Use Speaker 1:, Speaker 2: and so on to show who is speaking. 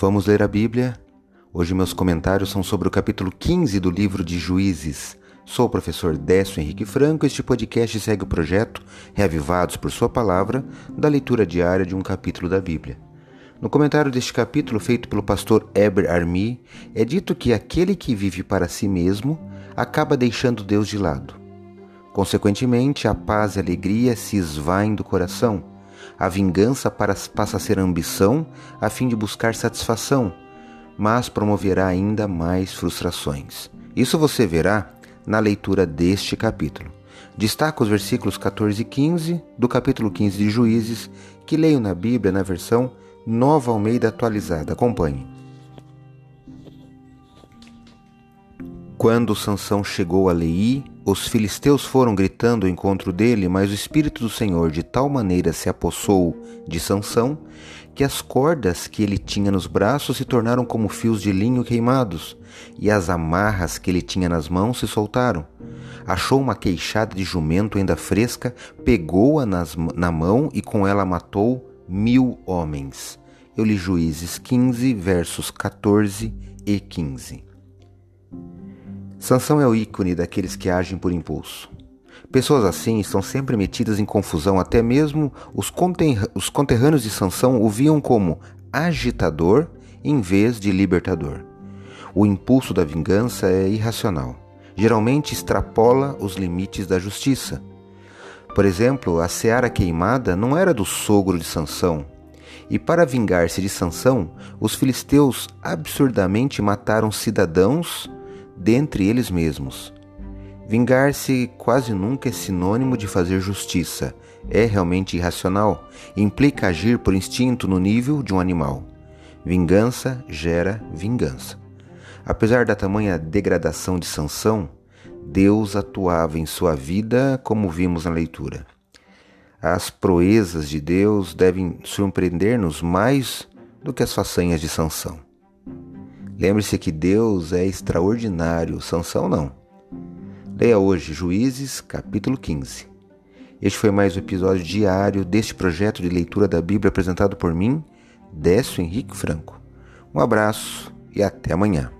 Speaker 1: Vamos ler a Bíblia? Hoje meus comentários são sobre o capítulo 15 do livro de Juízes. Sou o professor Décio Henrique Franco. Este podcast segue o projeto Reavivados por Sua Palavra, da leitura diária de um capítulo da Bíblia. No comentário deste capítulo, feito pelo pastor Eber Armi, é dito que aquele que vive para si mesmo acaba deixando Deus de lado. Consequentemente, a paz e a alegria se esvaem do coração. A vingança passa a ser ambição a fim de buscar satisfação, mas promoverá ainda mais frustrações. Isso você verá na leitura deste capítulo. Destaco os versículos 14 e 15 do capítulo 15 de Juízes, que leio na Bíblia na versão Nova Almeida atualizada. Acompanhe. Quando Sansão chegou a Leí, os filisteus foram gritando ao encontro dele, mas o espírito do Senhor de tal maneira se apossou de Sansão que as cordas que ele tinha nos braços se tornaram como fios de linho queimados, e as amarras que ele tinha nas mãos se soltaram. Achou uma queixada de jumento ainda fresca, pegou-a na mão e com ela matou mil homens. Eu li Juízes 15, versos 14 e 15. Sansão é o ícone daqueles que agem por impulso. Pessoas assim estão sempre metidas em confusão, até mesmo os, conterrâneos de Sansão o viam como agitador em vez de libertador. O impulso da vingança é irracional. Geralmente extrapola os limites da justiça. Por exemplo, a seara queimada não era do sogro de Sansão, e para vingar-se de Sansão, os filisteus absurdamente mataram cidadãos dentre eles mesmos. Vingar-se quase nunca é sinônimo de fazer justiça. É realmente irracional. Implica agir por instinto no nível de um animal. Vingança gera vingança. Apesar da tamanha degradação de Sansão, Deus atuava em sua vida como vimos na leitura. As proezas de Deus devem surpreender-nos mais do que as façanhas de Sansão. Lembre-se que Deus é extraordinário, Sansão não. Leia hoje Juízes, capítulo 15. Este foi mais um episódio diário deste projeto de leitura da Bíblia apresentado por mim, Décio Henrique Franco. Um abraço e até amanhã.